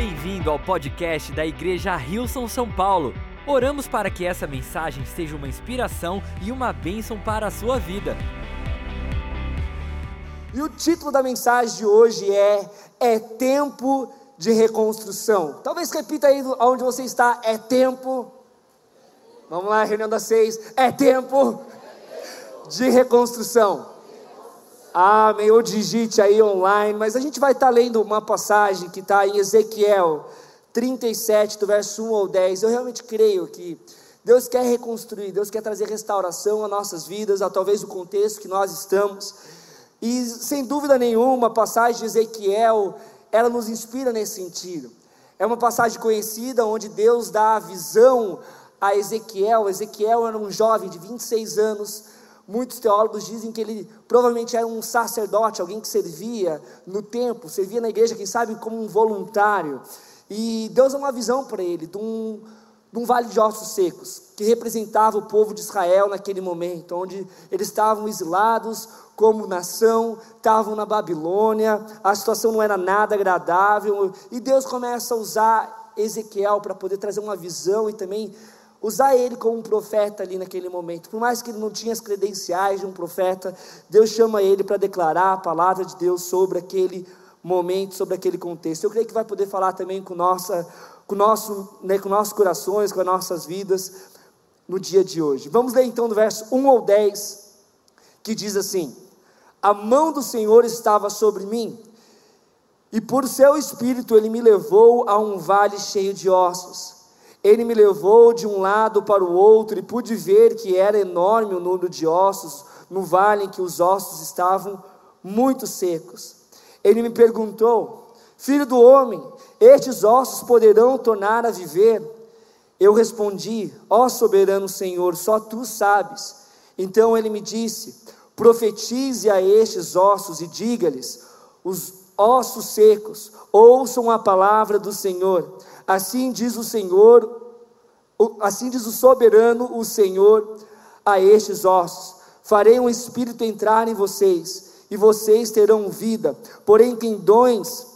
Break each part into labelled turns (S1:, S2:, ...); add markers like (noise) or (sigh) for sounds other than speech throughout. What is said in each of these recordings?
S1: Bem-vindo ao podcast da Igreja Rilson São Paulo. Oramos para que essa mensagem seja uma inspiração e uma bênção para a sua vida.
S2: E o título da mensagem de hoje é É Tempo de Reconstrução. Talvez repita aí onde você está: É tempo. Vamos lá, reunião das seis. É tempo de reconstrução. Amém. Ou digite aí online. Mas a gente vai estar lendo uma passagem que está em Ezequiel 37, do verso 1 ao 10. Eu realmente creio que Deus quer reconstruir, Deus quer trazer restauração às nossas vidas, a talvez o contexto que nós estamos. E sem dúvida nenhuma, a passagem de Ezequiel, ela nos inspira nesse sentido. É uma passagem conhecida onde Deus dá a visão a Ezequiel. Ezequiel era um jovem de 26 anos, Muitos teólogos dizem que ele provavelmente era um sacerdote, alguém que servia no templo, servia na igreja, quem sabe como um voluntário. E Deus dá uma visão para ele de um, de um vale de ossos secos, que representava o povo de Israel naquele momento, onde eles estavam exilados como nação, estavam na Babilônia, a situação não era nada agradável, e Deus começa a usar Ezequiel para poder trazer uma visão e também usar ele como um profeta ali naquele momento. Por mais que ele não tinha as credenciais de um profeta, Deus chama ele para declarar a palavra de Deus sobre aquele momento, sobre aquele contexto. Eu creio que vai poder falar também com, nossa, com, nosso, né, com nossos corações, com as nossas vidas no dia de hoje. Vamos ler então do verso 1 ao 10, que diz assim: A mão do Senhor estava sobre mim, e por seu espírito ele me levou a um vale cheio de ossos ele me levou de um lado para o outro e pude ver que era enorme o número de ossos no vale em que os ossos estavam muito secos. Ele me perguntou: Filho do homem, estes ossos poderão tornar a viver? Eu respondi: Ó soberano Senhor, só tu sabes. Então ele me disse: Profetize a estes ossos e diga-lhes: Os ossos secos, ouçam a palavra do Senhor. Assim diz o Senhor, assim diz o soberano, o Senhor, a estes ossos: Farei um espírito entrar em vocês, e vocês terão vida, porém tendões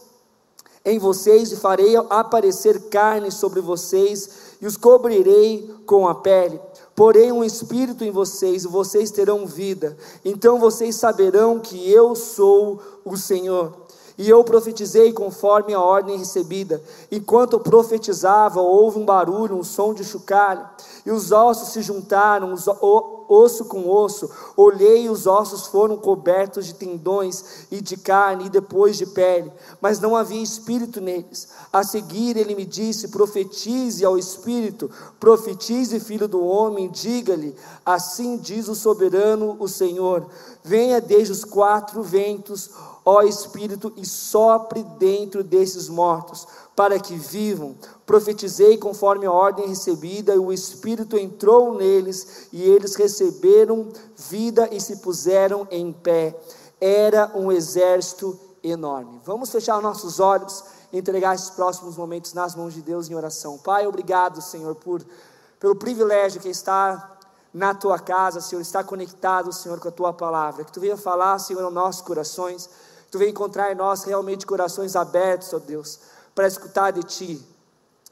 S2: em vocês, e farei aparecer carne sobre vocês, e os cobrirei com a pele. Porém, um espírito em vocês, e vocês terão vida. Então vocês saberão que eu sou o Senhor. E eu profetizei conforme a ordem recebida. Enquanto profetizava, houve um barulho, um som de chocalho, e os ossos se juntaram, os, o, osso com osso. Olhei e os ossos foram cobertos de tendões e de carne, e depois de pele, mas não havia espírito neles. A seguir ele me disse: profetize ao espírito, profetize, filho do homem, diga-lhe: assim diz o soberano, o Senhor: venha desde os quatro ventos ó Espírito, e sopre dentro desses mortos, para que vivam. Profetizei conforme a ordem recebida, e o Espírito entrou neles, e eles receberam vida e se puseram em pé. Era um exército enorme. Vamos fechar nossos olhos e entregar esses próximos momentos nas mãos de Deus em oração. Pai, obrigado, Senhor, por, pelo privilégio que está na tua casa, Senhor, está conectado, Senhor, com a tua palavra. Que tu venha falar, Senhor, aos nossos corações Tu vem encontrar em nós realmente corações abertos, ó Deus, para escutar de Ti.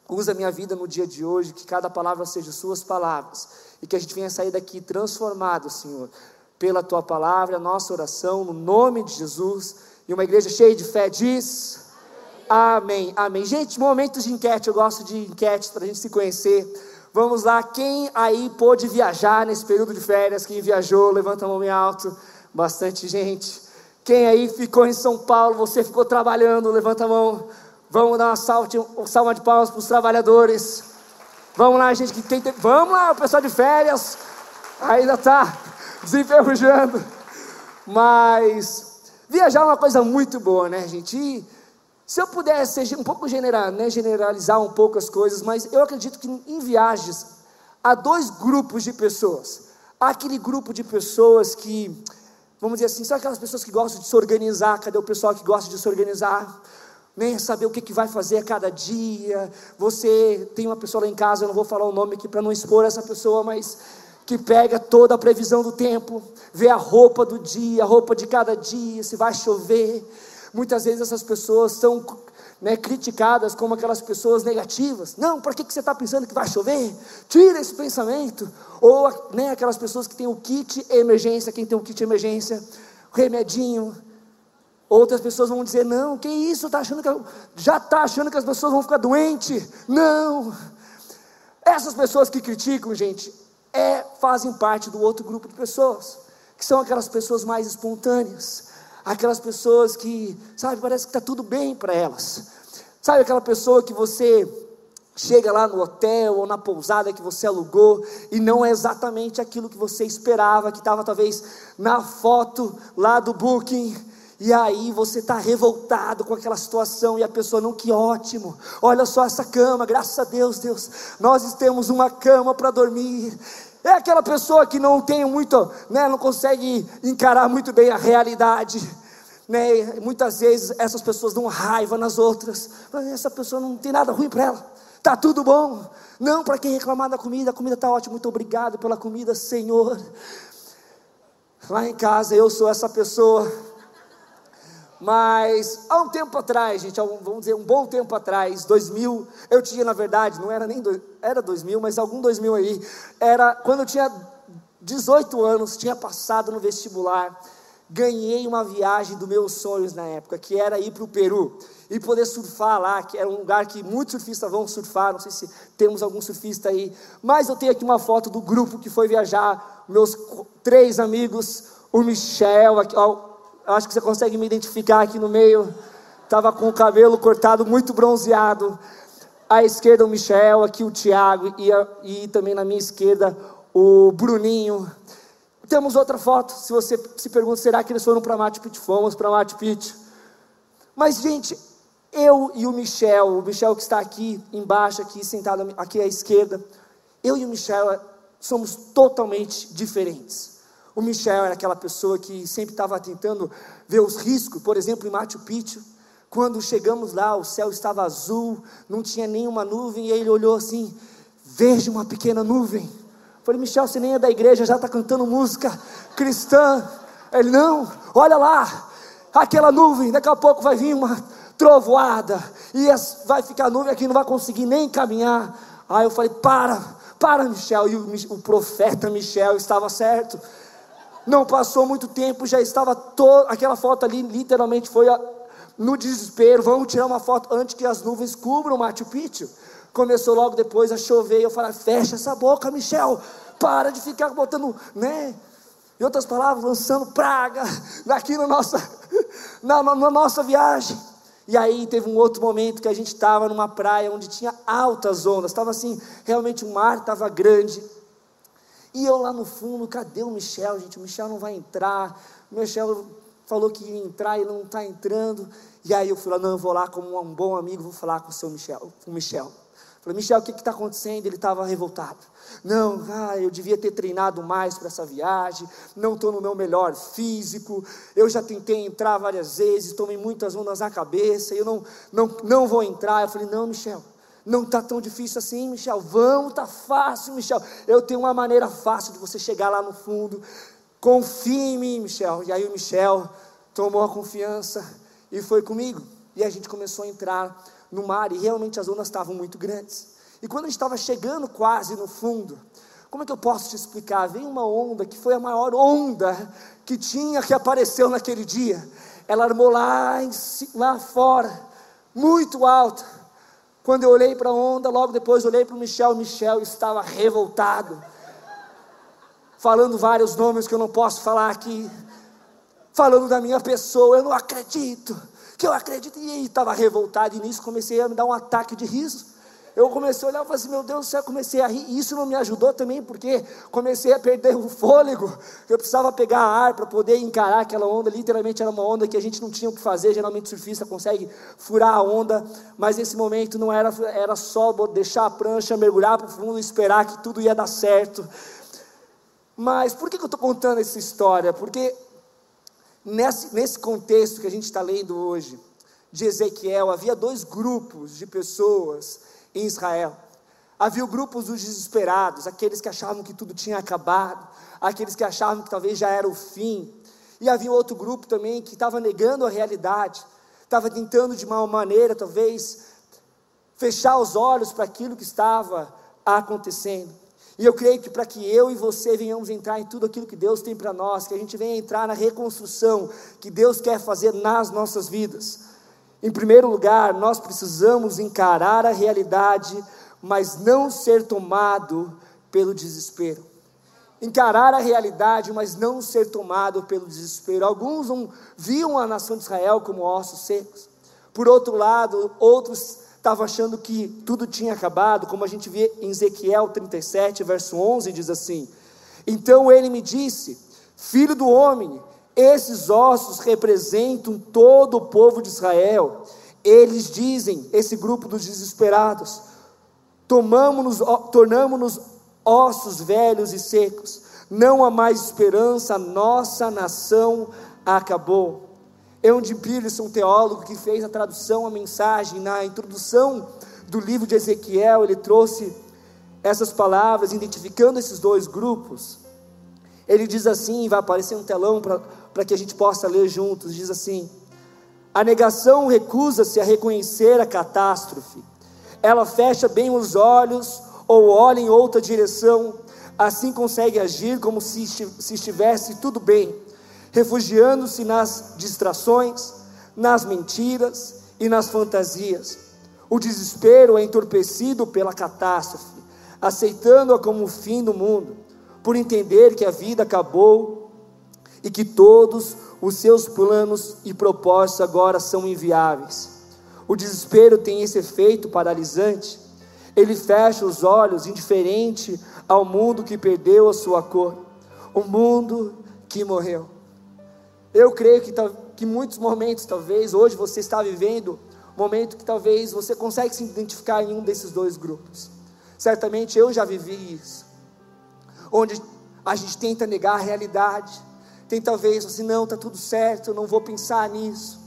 S2: Usa minha vida no dia de hoje, que cada palavra seja Suas palavras, e que a gente venha sair daqui transformado, Senhor, pela Tua palavra, nossa oração, no nome de Jesus. E uma igreja cheia de fé diz: Amém, amém. Gente, momentos de enquete, eu gosto de enquete para a gente se conhecer. Vamos lá, quem aí pôde viajar nesse período de férias? Quem viajou, levanta a mão em alto. Bastante gente. Quem aí ficou em São Paulo, você ficou trabalhando, levanta a mão. Vamos dar uma salva, de palmas para os trabalhadores. Vamos lá, gente que tem. Vamos lá, o pessoal de férias. Ainda está (laughs) desenferrujando. Mas viajar é uma coisa muito boa, né, gente? E se eu pudesse ser um pouco general, né, generalizar um pouco as coisas, mas eu acredito que em viagens há dois grupos de pessoas. Há aquele grupo de pessoas que vamos dizer assim, são aquelas pessoas que gostam de se organizar, cadê o pessoal que gosta de se organizar? Nem saber o que, que vai fazer a cada dia. Você tem uma pessoa lá em casa, eu não vou falar o nome aqui para não expor essa pessoa, mas que pega toda a previsão do tempo, vê a roupa do dia, a roupa de cada dia, se vai chover. Muitas vezes essas pessoas são né, criticadas como aquelas pessoas negativas. Não, para que, que você está pensando que vai chover? Tira esse pensamento. Ou né, aquelas pessoas que têm o kit emergência, quem tem o kit emergência, remedinho. Outras pessoas vão dizer: Não, que isso? Tá achando que, já está achando que as pessoas vão ficar doentes? Não. Essas pessoas que criticam, gente, é, fazem parte do outro grupo de pessoas, que são aquelas pessoas mais espontâneas aquelas pessoas que, sabe, parece que está tudo bem para elas. Sabe aquela pessoa que você chega lá no hotel ou na pousada que você alugou e não é exatamente aquilo que você esperava, que estava talvez na foto lá do booking. E aí você está revoltado com aquela situação e a pessoa não, que ótimo. Olha só essa cama, graças a Deus, Deus, nós temos uma cama para dormir. É aquela pessoa que não tem muito, né, não consegue encarar muito bem a realidade. Né? Muitas vezes essas pessoas dão raiva nas outras. Essa pessoa não tem nada ruim para ela. Tá tudo bom. Não para quem reclamar da comida, a comida está ótima. Muito obrigado pela comida, Senhor. Lá em casa eu sou essa pessoa. Mas há um tempo atrás, gente, vamos dizer um bom tempo atrás, 2000, eu tinha na verdade, não era nem era 2000, mas algum 2000 aí, era quando eu tinha 18 anos, tinha passado no vestibular, ganhei uma viagem dos meus sonhos na época, que era ir para o Peru e poder surfar lá, que era um lugar que muitos surfistas vão surfar, não sei se temos algum surfista aí, mas eu tenho aqui uma foto do grupo que foi viajar, meus três amigos, o Michel, aqui, ó, acho que você consegue me identificar aqui no meio. Estava com o cabelo cortado, muito bronzeado. À esquerda o Michel, aqui o Tiago e, e também na minha esquerda o Bruninho. Temos outra foto. Se você se pergunta, será que eles foram para Machu Picchu? Fomos para Machu Picchu. Mas, gente, eu e o Michel, o Michel que está aqui embaixo, aqui sentado aqui à esquerda, eu e o Michel somos totalmente diferentes. O Michel era aquela pessoa que sempre estava tentando ver os riscos, por exemplo, em Machu Picchu. Quando chegamos lá, o céu estava azul, não tinha nenhuma nuvem, e ele olhou assim: Veja uma pequena nuvem. Falei, Michel, você nem é da igreja, já está cantando música cristã. Ele, não, olha lá, aquela nuvem, daqui a pouco vai vir uma trovoada, e vai ficar nuvem aqui, não vai conseguir nem caminhar. Aí eu falei, para, para, Michel. E o, o profeta Michel estava certo. Não passou muito tempo, já estava todo, aquela foto ali literalmente foi a, no desespero. Vamos tirar uma foto antes que as nuvens cubram o Machu Picchu. Começou logo depois a chover. Eu falei: fecha essa boca, Michel. Para de ficar botando, né? Em outras palavras, lançando praga aqui na nossa, (laughs) na, na nossa viagem. E aí teve um outro momento que a gente estava numa praia onde tinha altas ondas. Estava assim, realmente o mar estava grande. E eu lá no fundo, cadê o Michel, gente? O Michel não vai entrar. O Michel falou que ia entrar e não está entrando. E aí eu fui lá, não, eu vou lá como um bom amigo, vou falar com o seu Michel, com o Michel. Falei, Michel, o que está acontecendo? Ele estava revoltado. Não, ah, eu devia ter treinado mais para essa viagem, não estou no meu melhor físico, eu já tentei entrar várias vezes, tomei muitas ondas na cabeça, eu não, não, não vou entrar. Eu falei, não, Michel, não está tão difícil assim, Michel. Vamos, está fácil, Michel. Eu tenho uma maneira fácil de você chegar lá no fundo. Confie em mim, Michel. E aí o Michel tomou a confiança e foi comigo. E a gente começou a entrar no mar e realmente as ondas estavam muito grandes. E quando a gente estava chegando quase no fundo, como é que eu posso te explicar? Veio uma onda que foi a maior onda que tinha que apareceu naquele dia. Ela armou lá, em, lá fora, muito alta. Quando eu olhei para a onda, logo depois olhei para o Michel, Michel estava revoltado, falando vários nomes que eu não posso falar aqui, falando da minha pessoa, eu não acredito, que eu acredito, e estava revoltado, e nisso comecei a me dar um ataque de riso eu comecei a olhar e falei assim, meu Deus do céu, comecei a rir, e isso não me ajudou também, porque comecei a perder o fôlego, eu precisava pegar ar para poder encarar aquela onda, literalmente era uma onda que a gente não tinha o que fazer, geralmente o surfista consegue furar a onda, mas nesse momento não era, era só deixar a prancha, mergulhar para o fundo e esperar que tudo ia dar certo. Mas por que, que eu estou contando essa história? Porque nesse, nesse contexto que a gente está lendo hoje, de Ezequiel, havia dois grupos de pessoas em Israel. Havia grupos dos desesperados, aqueles que achavam que tudo tinha acabado, aqueles que achavam que talvez já era o fim. E havia outro grupo também que estava negando a realidade, estava tentando de uma maneira, talvez, fechar os olhos para aquilo que estava acontecendo. E eu creio que para que eu e você venhamos entrar em tudo aquilo que Deus tem para nós, que a gente venha entrar na reconstrução que Deus quer fazer nas nossas vidas. Em primeiro lugar, nós precisamos encarar a realidade, mas não ser tomado pelo desespero. Encarar a realidade, mas não ser tomado pelo desespero. Alguns viam a nação de Israel como ossos secos. Por outro lado, outros estava achando que tudo tinha acabado, como a gente vê em Ezequiel 37, verso 11, diz assim: Então ele me disse, filho do homem, esses ossos representam todo o povo de Israel. Eles dizem, esse grupo dos desesperados, tomamos-nos, tornamos-nos ossos velhos e secos, não há mais esperança, nossa nação acabou. Eugene Peterson, um teólogo que fez a tradução, a mensagem, na introdução do livro de Ezequiel, ele trouxe essas palavras, identificando esses dois grupos. Ele diz assim, vai aparecer um telão para que a gente possa ler juntos: diz assim: a negação recusa-se a reconhecer a catástrofe, ela fecha bem os olhos ou olha em outra direção, assim consegue agir como se estivesse tudo bem refugiando-se nas distrações, nas mentiras e nas fantasias. O desespero é entorpecido pela catástrofe, aceitando-a como o fim do mundo, por entender que a vida acabou e que todos os seus planos e propósitos agora são inviáveis. O desespero tem esse efeito paralisante. Ele fecha os olhos, indiferente ao mundo que perdeu a sua cor, o mundo que morreu. Eu creio que, que muitos momentos, talvez, hoje você está vivendo, momento que talvez você consegue se identificar em um desses dois grupos. Certamente eu já vivi isso. Onde a gente tenta negar a realidade. Tem talvez assim, não, está tudo certo, eu não vou pensar nisso.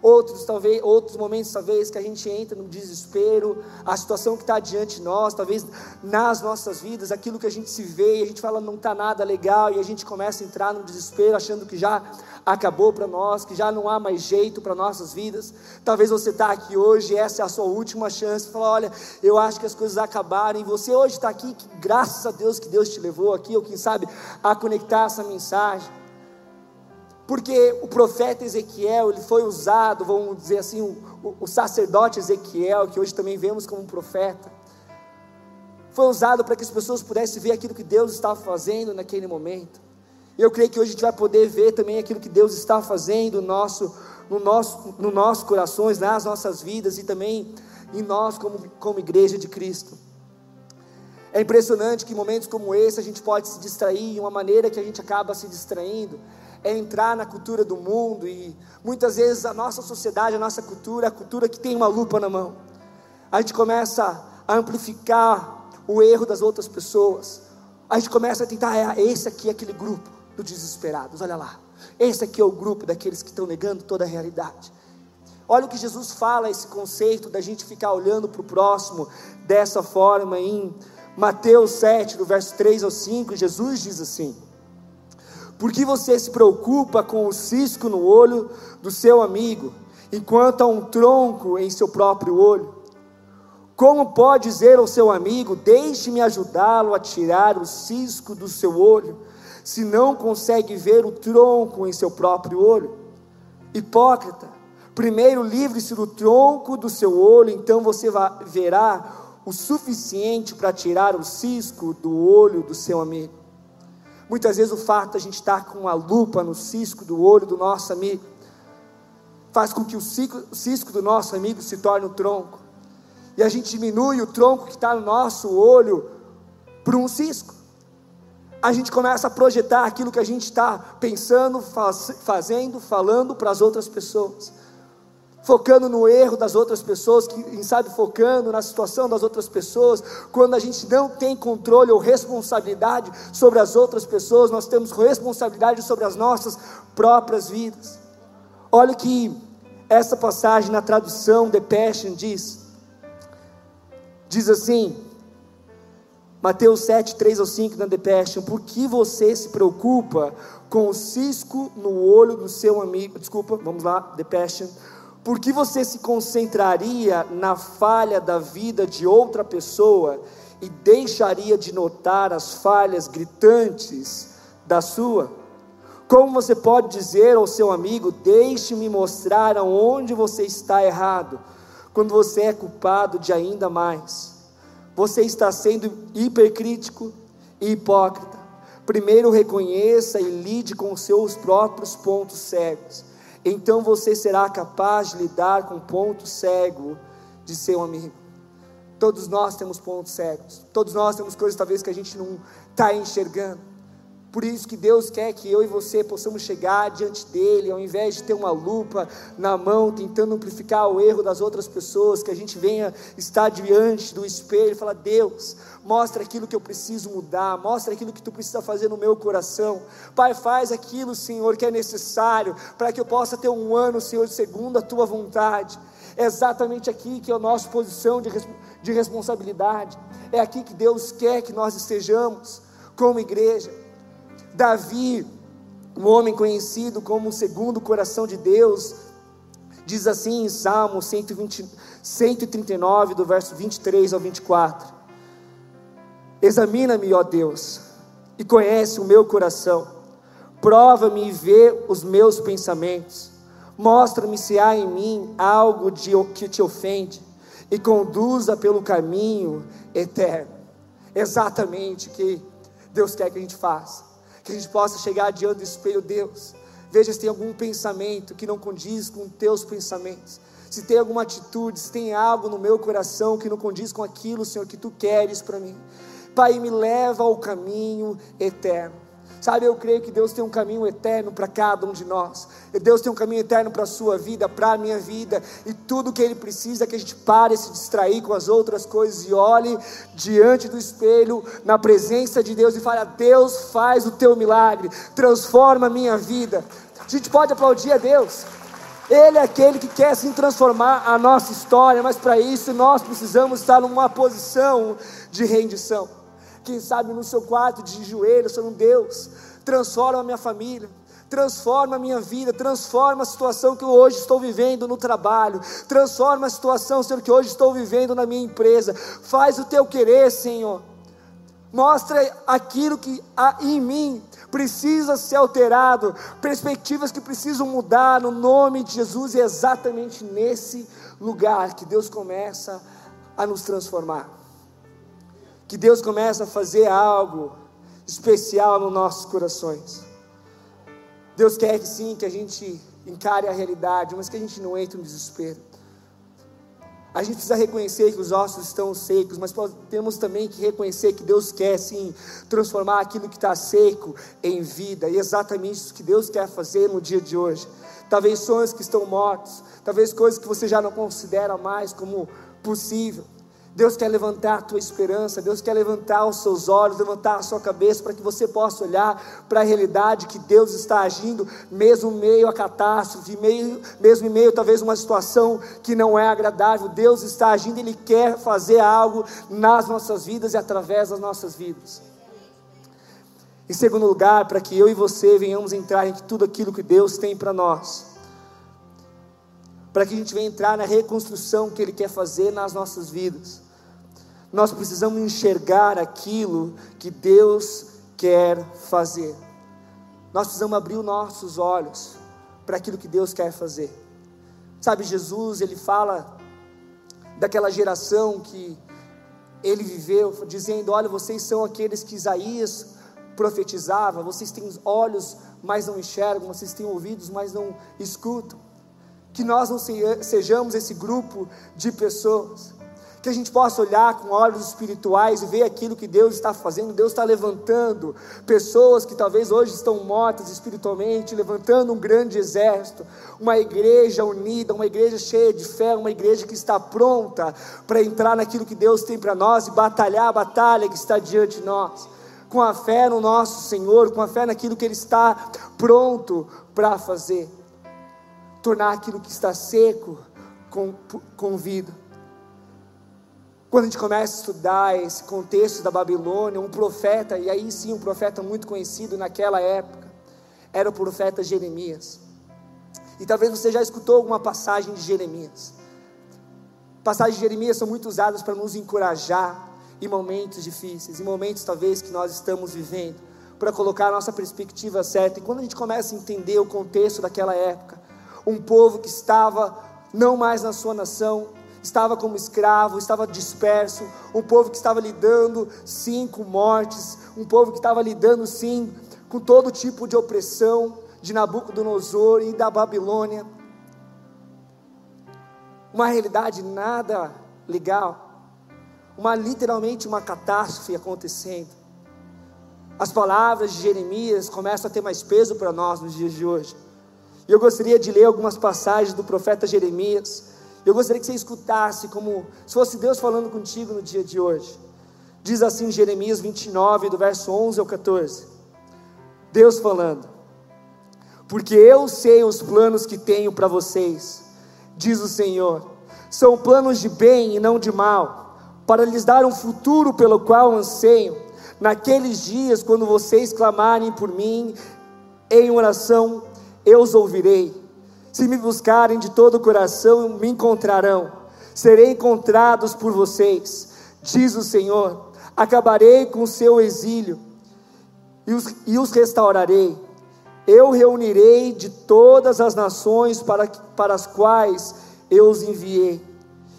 S2: Outros, talvez, outros momentos, talvez, que a gente entra no desespero, a situação que está diante de nós, talvez nas nossas vidas, aquilo que a gente se vê e a gente fala não está nada legal, e a gente começa a entrar no desespero, achando que já acabou para nós, que já não há mais jeito para nossas vidas. Talvez você está aqui hoje, essa é a sua última chance, falar, olha, eu acho que as coisas acabaram, e você hoje está aqui, que, graças a Deus que Deus te levou aqui, ou quem sabe, a conectar essa mensagem porque o profeta Ezequiel ele foi usado, vamos dizer assim, o, o, sacerdote Ezequiel, que hoje também vemos como um profeta, foi usado para que as pessoas pudessem ver aquilo que Deus estava fazendo naquele momento. E eu creio que hoje a gente vai poder ver também aquilo que Deus está fazendo no nosso, no nosso, no nossos corações, nas nossas vidas e também em nós como, como igreja de Cristo. É impressionante que em momentos como esse a gente pode se distrair, e uma maneira que a gente acaba se distraindo é entrar na cultura do mundo e muitas vezes a nossa sociedade, a nossa cultura, a cultura que tem uma lupa na mão. A gente começa a amplificar o erro das outras pessoas. A gente começa a tentar, é, esse aqui é aquele grupo dos desesperados, olha lá. Esse aqui é o grupo daqueles que estão negando toda a realidade. Olha o que Jesus fala, esse conceito da gente ficar olhando para o próximo dessa forma em Mateus 7, do verso 3 ao 5, Jesus diz assim: por que você se preocupa com o cisco no olho do seu amigo, enquanto há um tronco em seu próprio olho? Como pode dizer ao seu amigo: Deixe-me ajudá-lo a tirar o cisco do seu olho, se não consegue ver o tronco em seu próprio olho? Hipócrita, primeiro livre-se do tronco do seu olho, então você verá o suficiente para tirar o cisco do olho do seu amigo. Muitas vezes o fato de a gente estar com a lupa no cisco do olho do nosso amigo faz com que o cisco do nosso amigo se torne um tronco. E a gente diminui o tronco que está no nosso olho para um cisco. A gente começa a projetar aquilo que a gente está pensando, faz, fazendo, falando para as outras pessoas focando no erro das outras pessoas, quem sabe focando na situação das outras pessoas, quando a gente não tem controle ou responsabilidade sobre as outras pessoas, nós temos responsabilidade sobre as nossas próprias vidas. Olha que essa passagem na tradução The Passion diz. Diz assim, Mateus 7, 3 ao 5 na The Passion, por que você se preocupa com o cisco no olho do seu amigo? Desculpa, vamos lá, The Passion Por que você se concentraria na falha da vida de outra pessoa e deixaria de notar as falhas gritantes da sua? Como você pode dizer ao seu amigo: Deixe-me mostrar aonde você está errado, quando você é culpado de ainda mais? Você está sendo hipercrítico e hipócrita. Primeiro reconheça e lide com seus próprios pontos cegos. Então você será capaz de lidar com o ponto cego de seu amigo. Todos nós temos pontos cegos. Todos nós temos coisas talvez que a gente não está enxergando. Por isso que Deus quer que eu e você possamos chegar diante dele, ao invés de ter uma lupa na mão, tentando amplificar o erro das outras pessoas, que a gente venha estar diante do espelho e falar: Deus, mostra aquilo que eu preciso mudar, mostra aquilo que tu precisa fazer no meu coração. Pai, faz aquilo, Senhor, que é necessário para que eu possa ter um ano, Senhor, segundo a tua vontade. É exatamente aqui que é a nossa posição de, de responsabilidade. É aqui que Deus quer que nós estejamos como igreja. Davi, um homem conhecido como o segundo coração de Deus, diz assim em Salmo 120, 139, do verso 23 ao 24: Examina-me, ó Deus, e conhece o meu coração, prova-me e vê os meus pensamentos, mostra-me se há em mim algo de, que te ofende, e conduza pelo caminho eterno. Exatamente o que Deus quer que a gente faça que a gente possa chegar diante do espelho, Deus, veja se tem algum pensamento que não condiz com teus pensamentos, se tem alguma atitude, se tem algo no meu coração que não condiz com aquilo, Senhor, que tu queres para mim. Pai, me leva ao caminho eterno. Sabe, eu creio que Deus tem um caminho eterno para cada um de nós. Deus tem um caminho eterno para a sua vida, para a minha vida. E tudo que Ele precisa é que a gente pare de se distrair com as outras coisas e olhe diante do espelho, na presença de Deus e fale: Deus faz o teu milagre, transforma a minha vida. A gente pode aplaudir a Deus. Ele é aquele que quer sim transformar a nossa história, mas para isso nós precisamos estar numa posição de rendição. Quem sabe no seu quarto de joelhos, falando: Deus, transforma a minha família, transforma a minha vida, transforma a situação que eu hoje estou vivendo no trabalho, transforma a situação, Senhor, que hoje estou vivendo na minha empresa. Faz o teu querer, Senhor. Mostra aquilo que há em mim precisa ser alterado, perspectivas que precisam mudar no nome de Jesus, e é exatamente nesse lugar que Deus começa a nos transformar que Deus começa a fazer algo especial nos nossos corações. Deus quer que sim, que a gente encare a realidade, mas que a gente não entre no desespero. A gente precisa reconhecer que os ossos estão secos, mas temos também que reconhecer que Deus quer sim transformar aquilo que está seco em vida, e é exatamente isso que Deus quer fazer no dia de hoje. Talvez sonhos que estão mortos, talvez coisas que você já não considera mais como possível. Deus quer levantar a tua esperança, Deus quer levantar os seus olhos, levantar a sua cabeça para que você possa olhar para a realidade que Deus está agindo, mesmo em meio a catástrofe, meio, mesmo em meio talvez uma situação que não é agradável. Deus está agindo, Ele quer fazer algo nas nossas vidas e através das nossas vidas. Em segundo lugar, para que eu e você venhamos entrar em tudo aquilo que Deus tem para nós para que a gente venha entrar na reconstrução que Ele quer fazer nas nossas vidas. Nós precisamos enxergar aquilo que Deus quer fazer. Nós precisamos abrir os nossos olhos para aquilo que Deus quer fazer. Sabe, Jesus, ele fala daquela geração que ele viveu, dizendo: Olha, vocês são aqueles que Isaías profetizava, vocês têm olhos, mas não enxergam, vocês têm ouvidos, mas não escutam que nós não sejamos esse grupo de pessoas, que a gente possa olhar com olhos espirituais e ver aquilo que Deus está fazendo. Deus está levantando pessoas que talvez hoje estão mortas espiritualmente, levantando um grande exército, uma igreja unida, uma igreja cheia de fé, uma igreja que está pronta para entrar naquilo que Deus tem para nós e batalhar a batalha que está diante de nós. Com a fé no nosso Senhor, com a fé naquilo que Ele está pronto para fazer tornar aquilo que está seco com, com vida. Quando a gente começa a estudar esse contexto da Babilônia, um profeta, e aí sim um profeta muito conhecido naquela época, era o profeta Jeremias. E talvez você já escutou alguma passagem de Jeremias. Passagens de Jeremias são muito usadas para nos encorajar em momentos difíceis, em momentos talvez que nós estamos vivendo, para colocar a nossa perspectiva certa. E quando a gente começa a entender o contexto daquela época, um povo que estava não mais na sua nação, estava como escravo, estava disperso, um povo que estava lidando sim com mortes, um povo que estava lidando sim com todo tipo de opressão, de Nabucodonosor e da Babilônia. Uma realidade nada legal, uma literalmente uma catástrofe acontecendo. As palavras de Jeremias começam a ter mais peso para nós nos dias de hoje. E eu gostaria de ler algumas passagens do profeta Jeremias. Eu gostaria que você escutasse como se fosse Deus falando contigo no dia de hoje. Diz assim Jeremias 29, do verso 11 ao 14. Deus falando: porque eu sei os planos que tenho para vocês, diz o Senhor. São planos de bem e não de mal, para lhes dar um futuro pelo qual anseiam. Naqueles dias, quando vocês clamarem por mim em oração, eu os ouvirei. Se me buscarem de todo o coração, me encontrarão. Serei encontrados por vocês, diz o Senhor. Acabarei com o seu exílio e os, e os restaurarei eu reunirei de todas as nações para, para as quais eu os enviei,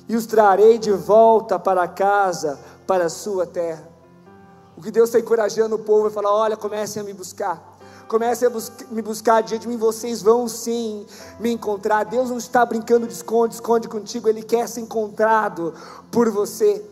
S2: e os trarei de volta para casa, para a sua terra. O que Deus está encorajando o povo é falar: olha, comecem a me buscar. Comecem a bus me buscar diante de mim, vocês vão sim me encontrar. Deus não está brincando de esconde, esconde contigo, Ele quer ser encontrado por você.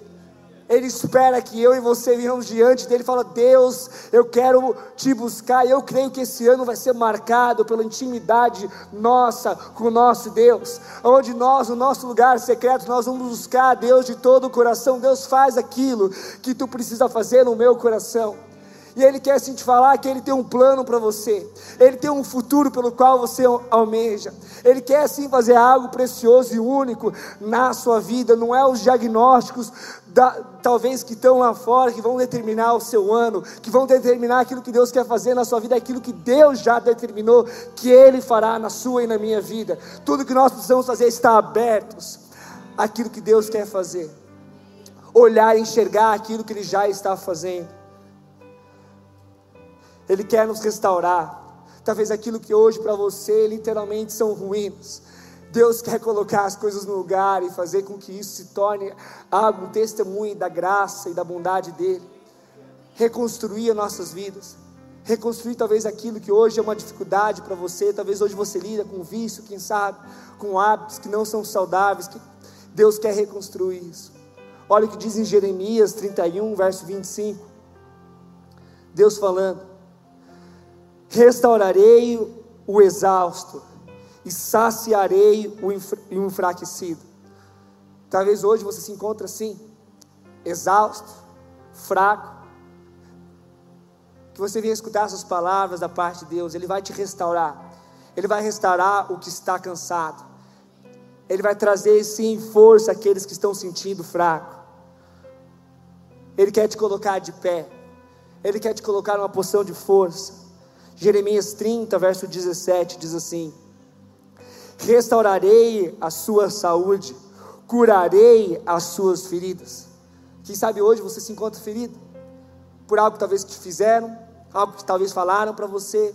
S2: Ele espera que eu e você venhamos diante dele e fala: Deus, eu quero te buscar. Eu creio que esse ano vai ser marcado pela intimidade nossa com o nosso Deus, onde nós, no nosso lugar secreto, nós vamos buscar Deus de todo o coração. Deus faz aquilo que tu precisa fazer no meu coração. E Ele quer sim te falar que Ele tem um plano para você, Ele tem um futuro pelo qual você almeja, Ele quer sim fazer algo precioso e único na sua vida, não é os diagnósticos, da, talvez que estão lá fora, que vão determinar o seu ano, que vão determinar aquilo que Deus quer fazer na sua vida, aquilo que Deus já determinou que Ele fará na sua e na minha vida. Tudo que nós precisamos fazer é estar abertos àquilo que Deus quer fazer, olhar e enxergar aquilo que Ele já está fazendo. Ele quer nos restaurar. Talvez aquilo que hoje para você literalmente são ruínas. Deus quer colocar as coisas no lugar e fazer com que isso se torne algo, um testemunho da graça e da bondade dEle. Reconstruir as nossas vidas. Reconstruir talvez aquilo que hoje é uma dificuldade para você. Talvez hoje você lida com vício, quem sabe, com hábitos que não são saudáveis. Que Deus quer reconstruir isso. Olha o que diz em Jeremias 31, verso 25. Deus falando: restaurarei o exausto e saciarei o enfraquecido. Talvez hoje você se encontre assim, exausto, fraco. Que você venha escutar essas palavras da parte de Deus, Ele vai te restaurar. Ele vai restaurar o que está cansado. Ele vai trazer sim força àqueles que estão sentindo fraco. Ele quer te colocar de pé. Ele quer te colocar numa posição de força. Jeremias 30, verso 17 diz assim: Restaurarei a sua saúde, curarei as suas feridas. Quem sabe hoje você se encontra ferido por algo que talvez te fizeram, algo que talvez falaram para você,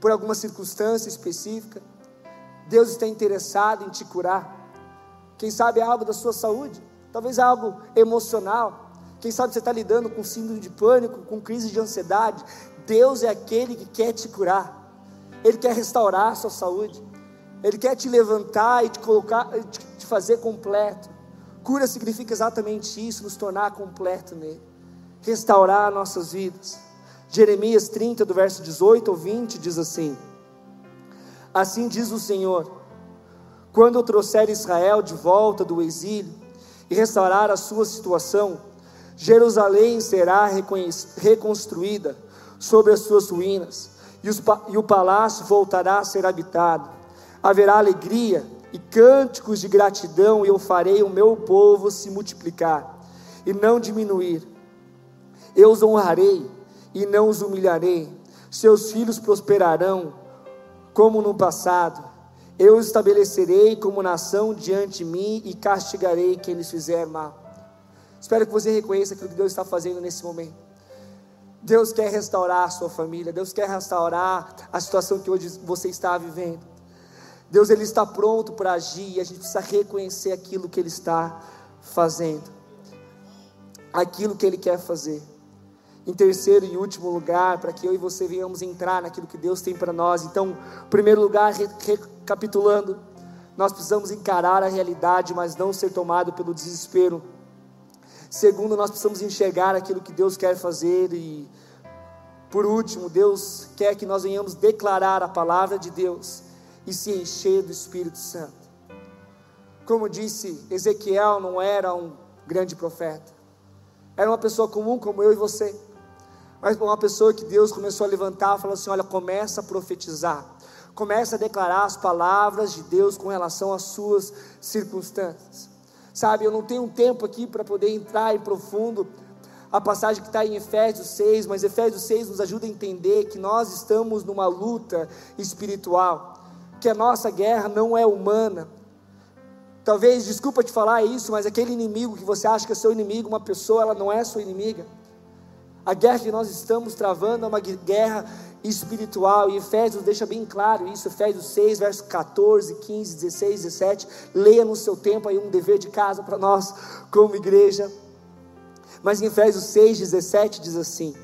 S2: por alguma circunstância específica. Deus está interessado em te curar. Quem sabe é algo da sua saúde, talvez é algo emocional. Quem sabe você está lidando com síndrome de pânico, com crise de ansiedade. Deus é aquele que quer te curar, Ele quer restaurar a sua saúde, Ele quer te levantar e te colocar, te, fazer completo. Cura significa exatamente isso, nos tornar completo nele, restaurar nossas vidas. Jeremias 30, do verso 18 ao 20, diz assim: Assim diz o Senhor: quando eu trouxer Israel de volta do exílio e restaurar a sua situação, Jerusalém será reconstruída sobre as suas ruínas, e, os, e o palácio voltará a ser habitado. Haverá alegria e cânticos de gratidão, e eu farei o meu povo se multiplicar e não diminuir. Eu os honrarei e não os humilharei. Seus filhos prosperarão como no passado, Eu estabelecerei como nação diante de mim e castigarei quem lhes fizer mal. Espero que você reconheça aquilo que Deus está fazendo nesse momento. Deus quer restaurar a sua família, Deus quer restaurar a situação que hoje você está vivendo. Deus ele está pronto para agir e a gente precisa reconhecer aquilo que ele está fazendo. Aquilo que ele quer fazer. Em terceiro e último lugar, para que eu e você venhamos entrar naquilo que Deus tem para nós. Então, em primeiro lugar, recapitulando, nós precisamos encarar a realidade, mas não ser tomado pelo desespero. Segundo, nós precisamos enxergar aquilo que Deus quer fazer e por último, Deus quer que nós venhamos declarar a palavra de Deus e se encher do Espírito Santo. Como disse, Ezequiel não era um grande profeta, era uma pessoa comum como eu e você, mas uma pessoa que Deus começou a levantar falou assim: Olha, começa a profetizar, começa a declarar as palavras de Deus com relação às suas circunstâncias. Sabe, eu não tenho um tempo aqui para poder entrar em profundo a passagem que está em Efésios 6, mas Efésios 6 nos ajuda a entender que nós estamos numa luta espiritual, que a nossa guerra não é humana. Talvez, desculpa te falar isso, mas aquele inimigo que você acha que é seu inimigo, uma pessoa, ela não é sua inimiga. A guerra que nós estamos travando é uma guerra espiritual, e Efésios deixa bem claro isso, Efésios 6, versos 14, 15, 16, 17. Leia no seu tempo aí um dever de casa para nós, como igreja. Mas em Efésios 6, 17 diz assim: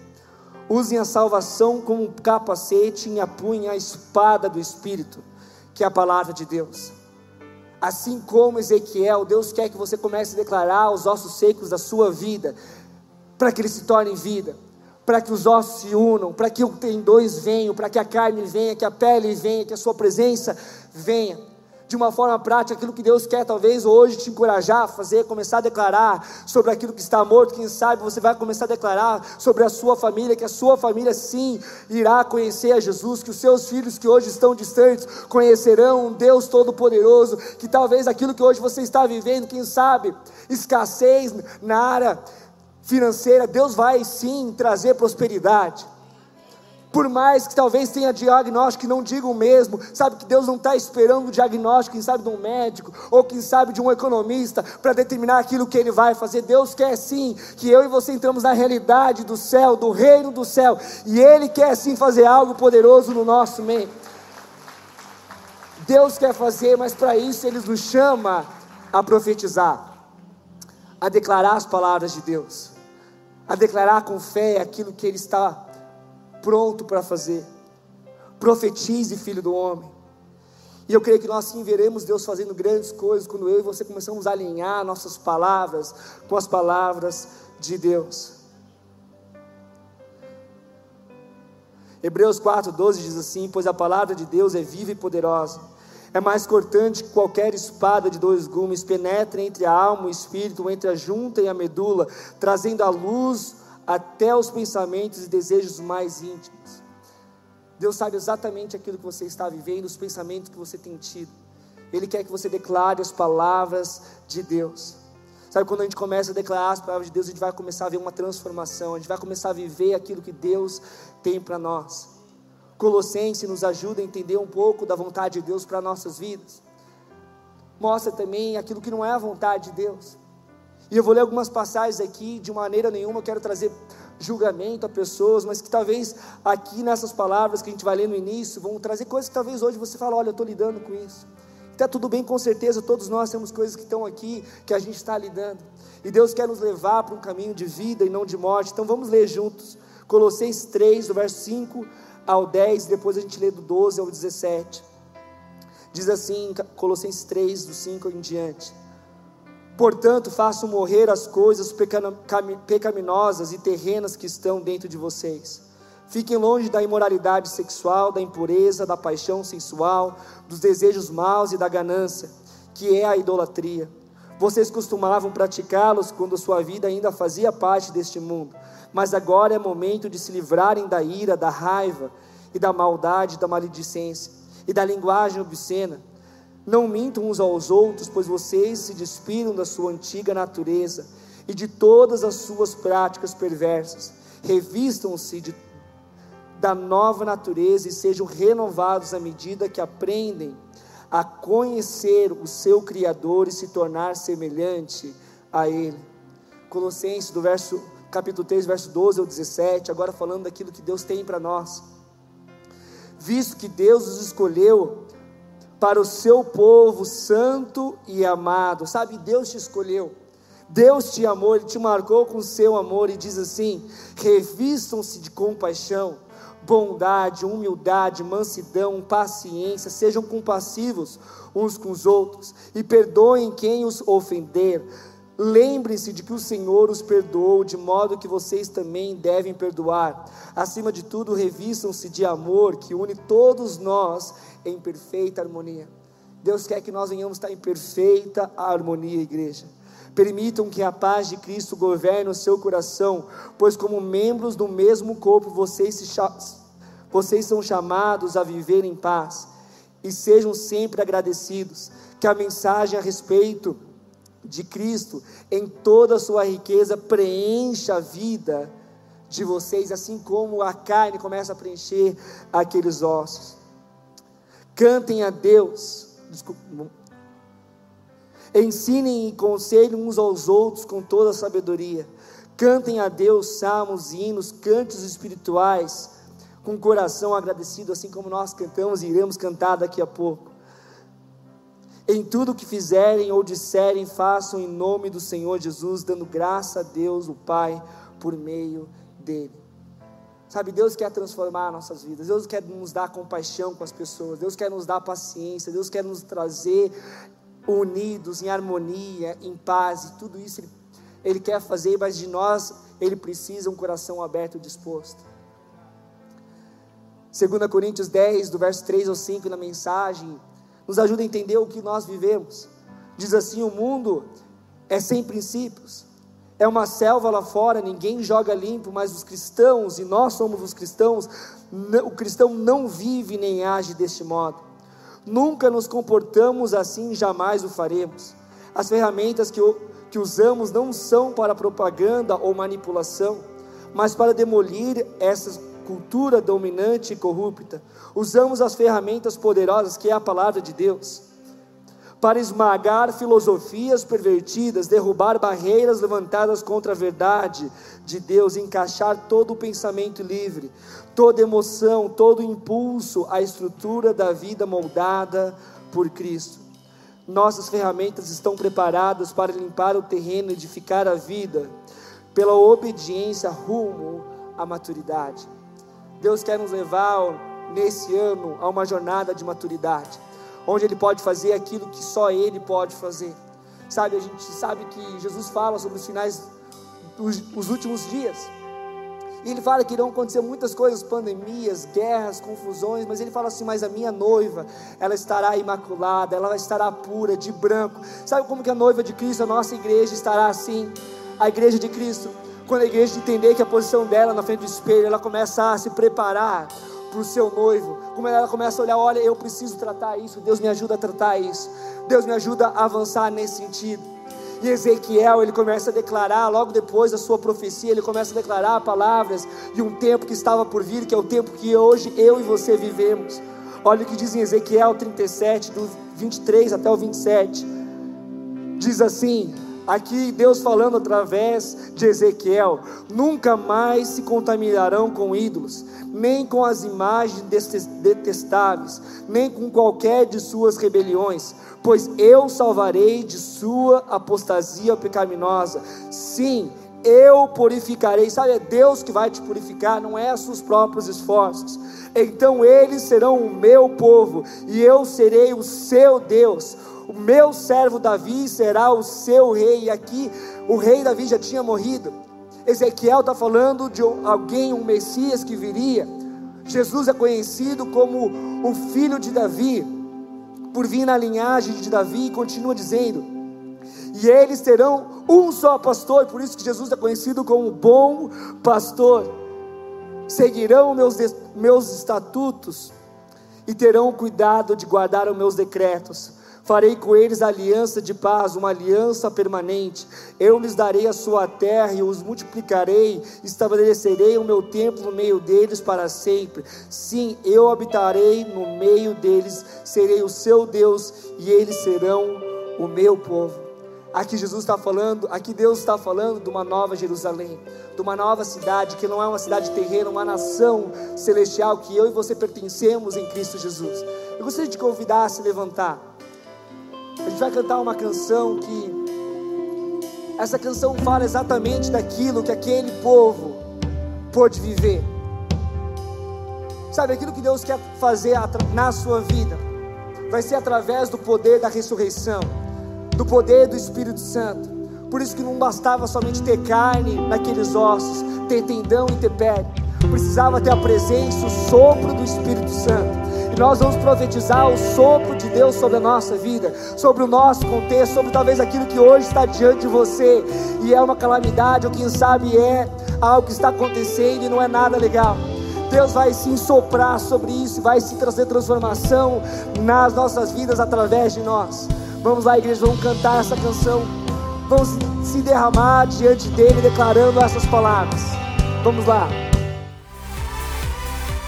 S2: Usem a salvação como um capacete e apunhem a espada do Espírito, que é a palavra de Deus. Assim como Ezequiel, Deus quer que você comece a declarar os ossos secos da sua vida, para que eles se tornem vida para que os ossos se unam, para que o tendões venham, para que a carne venha, que a pele venha, que a sua presença venha. De uma forma prática, aquilo que Deus quer, talvez hoje te encorajar a fazer, começar a declarar sobre aquilo que está morto. Quem sabe você vai começar a declarar sobre a sua família, que a sua família sim irá conhecer a Jesus, que os seus filhos que hoje estão distantes conhecerão um Deus Todo-Poderoso, que talvez aquilo que hoje você está vivendo, quem sabe, escassez na área financeira, Deus vai sim trazer prosperidade. Por mais que talvez tenha diagnóstico que não diga o mesmo, sabe que Deus não está esperando o diagnóstico, quem sabe de um médico, ou quem sabe de um economista, para determinar aquilo que ele vai fazer. Deus quer sim que eu e você entramos na realidade do céu, do reino do céu, e Ele quer sim fazer algo poderoso no nosso meio. Deus quer fazer, mas para isso Ele nos chama a profetizar, a declarar as palavras de Deus a declarar com fé aquilo que Ele está pronto para fazer. Profetize, filho do homem. E eu creio que nós sim veremos Deus fazendo grandes coisas quando eu e você começamos a alinhar nossas palavras com as palavras de Deus. Hebreus 4,12 diz assim: Pois a palavra de Deus é viva e poderosa é mais cortante que qualquer espada de dois gumes, penetra entre a alma e o espírito, entre a junta e a medula, trazendo a luz até os pensamentos e desejos mais íntimos. Deus sabe exatamente aquilo que você está vivendo, os pensamentos que você tem tido. Ele quer que você declare as palavras de Deus. Sabe, quando a gente começa a declarar as palavras de Deus, a gente vai começar a ver uma transformação, a gente vai começar a viver aquilo que Deus tem para nós. Colossenses nos ajuda a entender um pouco da vontade de Deus para nossas vidas. Mostra também aquilo que não é a vontade de Deus. E eu vou ler algumas passagens aqui, de maneira nenhuma eu quero trazer julgamento a pessoas, mas que talvez aqui nessas palavras que a gente vai ler no início, vão trazer coisas que talvez hoje você fala, olha, eu estou lidando com isso. Está tudo bem, com certeza, todos nós temos coisas que estão aqui, que a gente está lidando. E Deus quer nos levar para um caminho de vida e não de morte. Então vamos ler juntos. Colossenses 3, do verso 5 ao 10, depois a gente lê do 12 ao 17. Diz assim, Colossenses 3, do 5 em diante. Portanto, façam morrer as coisas pecaminosas e terrenas que estão dentro de vocês. Fiquem longe da imoralidade sexual, da impureza, da paixão sensual, dos desejos maus e da ganância, que é a idolatria. Vocês costumavam praticá-los quando sua vida ainda fazia parte deste mundo mas agora é momento de se livrarem da ira, da raiva e da maldade, da maledicência e da linguagem obscena. Não mintam uns aos outros, pois vocês se despiram da sua antiga natureza e de todas as suas práticas perversas. Revistam-se de, da nova natureza e sejam renovados à medida que aprendem a conhecer o seu Criador e se tornar semelhante a Ele. Colossenses, do verso, capítulo 3, verso 12 ao 17, agora falando daquilo que Deus tem para nós. Visto que Deus os escolheu para o seu povo santo e amado, sabe, Deus te escolheu. Deus te amou, Ele te marcou com o seu amor e diz assim: revistam-se de compaixão, bondade, humildade, mansidão, paciência, sejam compassivos uns com os outros e perdoem quem os ofender. Lembrem-se de que o Senhor os perdoou, de modo que vocês também devem perdoar. Acima de tudo, revistam-se de amor que une todos nós em perfeita harmonia. Deus quer que nós venhamos estar em perfeita harmonia, igreja. Permitam que a paz de Cristo governe o seu coração, pois, como membros do mesmo corpo, vocês, se, vocês são chamados a viver em paz. E sejam sempre agradecidos. Que a mensagem a respeito de Cristo, em toda a sua riqueza, preencha a vida de vocês, assim como a carne começa a preencher aqueles ossos. Cantem a Deus. Desculpa, Ensinem e conselhem uns aos outros com toda a sabedoria. Cantem a Deus salmos, hinos, cantos espirituais, com o coração agradecido, assim como nós cantamos e iremos cantar daqui a pouco. Em tudo que fizerem ou disserem, façam em nome do Senhor Jesus, dando graça a Deus, o Pai, por meio dele. Sabe, Deus quer transformar nossas vidas, Deus quer nos dar compaixão com as pessoas, Deus quer nos dar paciência, Deus quer nos trazer unidos, em harmonia, em paz, e tudo isso Ele, ele quer fazer, mas de nós Ele precisa um coração aberto e disposto. 2 Coríntios 10, do verso 3 ao 5, na mensagem, nos ajuda a entender o que nós vivemos. Diz assim: o mundo é sem princípios, é uma selva lá fora, ninguém joga limpo, mas os cristãos, e nós somos os cristãos, o cristão não vive nem age deste modo. Nunca nos comportamos assim, jamais o faremos. As ferramentas que, que usamos não são para propaganda ou manipulação, mas para demolir essa cultura dominante e corrupta. Usamos as ferramentas poderosas que é a palavra de Deus para esmagar filosofias pervertidas, derrubar barreiras levantadas contra a verdade de Deus, encaixar todo o pensamento livre, toda emoção, todo impulso à estrutura da vida moldada por Cristo. Nossas ferramentas estão preparadas para limpar o terreno, edificar a vida, pela obediência rumo à maturidade. Deus quer nos levar nesse ano a uma jornada de maturidade onde ele pode fazer aquilo que só ele pode fazer. Sabe, a gente sabe que Jesus fala sobre os finais dos os últimos dias. E ele fala que irão acontecer muitas coisas, pandemias, guerras, confusões, mas ele fala assim: "Mas a minha noiva, ela estará imaculada, ela estará pura, de branco". Sabe como que a noiva de Cristo, a nossa igreja estará assim? A igreja de Cristo, quando a igreja entender que a posição dela na frente do espelho, ela começa a se preparar para o seu noivo, como ela começa a olhar, olha, eu preciso tratar isso, Deus me ajuda a tratar isso, Deus me ajuda a avançar nesse sentido. E Ezequiel, ele começa a declarar, logo depois da sua profecia, ele começa a declarar palavras de um tempo que estava por vir, que é o tempo que hoje eu e você vivemos. Olha o que diz em Ezequiel 37, do 23 até o 27. Diz assim: Aqui Deus falando através de Ezequiel: nunca mais se contaminarão com ídolos, nem com as imagens detestáveis, nem com qualquer de suas rebeliões, pois eu salvarei de sua apostasia pecaminosa. Sim, eu purificarei. Sabe, é Deus que vai te purificar, não é seus próprios esforços. Então eles serão o meu povo, e eu serei o seu Deus o meu servo Davi será o seu rei. E aqui o rei Davi já tinha morrido. Ezequiel está falando de alguém, um Messias que viria. Jesus é conhecido como o filho de Davi, por vir na linhagem de Davi, e continua dizendo: e eles terão um só pastor, por isso que Jesus é conhecido como bom pastor. Seguirão meus, meus estatutos e terão cuidado de guardar os meus decretos Farei com eles aliança de paz, uma aliança permanente. Eu lhes darei a sua terra e os multiplicarei. Estabelecerei o meu templo no meio deles para sempre. Sim, eu habitarei no meio deles, serei o seu Deus e eles serão o meu povo. Aqui Jesus está falando, aqui Deus está falando de uma nova Jerusalém, de uma nova cidade que não é uma cidade terrena, uma nação celestial que eu e você pertencemos em Cristo Jesus. Eu gostaria de convidar a se levantar. A gente vai cantar uma canção que essa canção fala exatamente daquilo que aquele povo pôde viver. Sabe, aquilo que Deus quer fazer na sua vida vai ser através do poder da ressurreição do poder do Espírito Santo. Por isso que não bastava somente ter carne naqueles ossos, ter tendão e ter pele. Precisava ter a presença, o sopro do Espírito Santo. E nós vamos profetizar o sopro de Deus sobre a nossa vida, sobre o nosso contexto, sobre talvez aquilo que hoje está diante de você e é uma calamidade, ou quem sabe é algo que está acontecendo e não é nada legal. Deus vai se soprar sobre isso, vai se trazer transformação nas nossas vidas através de nós. Vamos lá, igreja, vamos cantar essa canção. Vamos se derramar diante dele, declarando essas palavras. Vamos lá.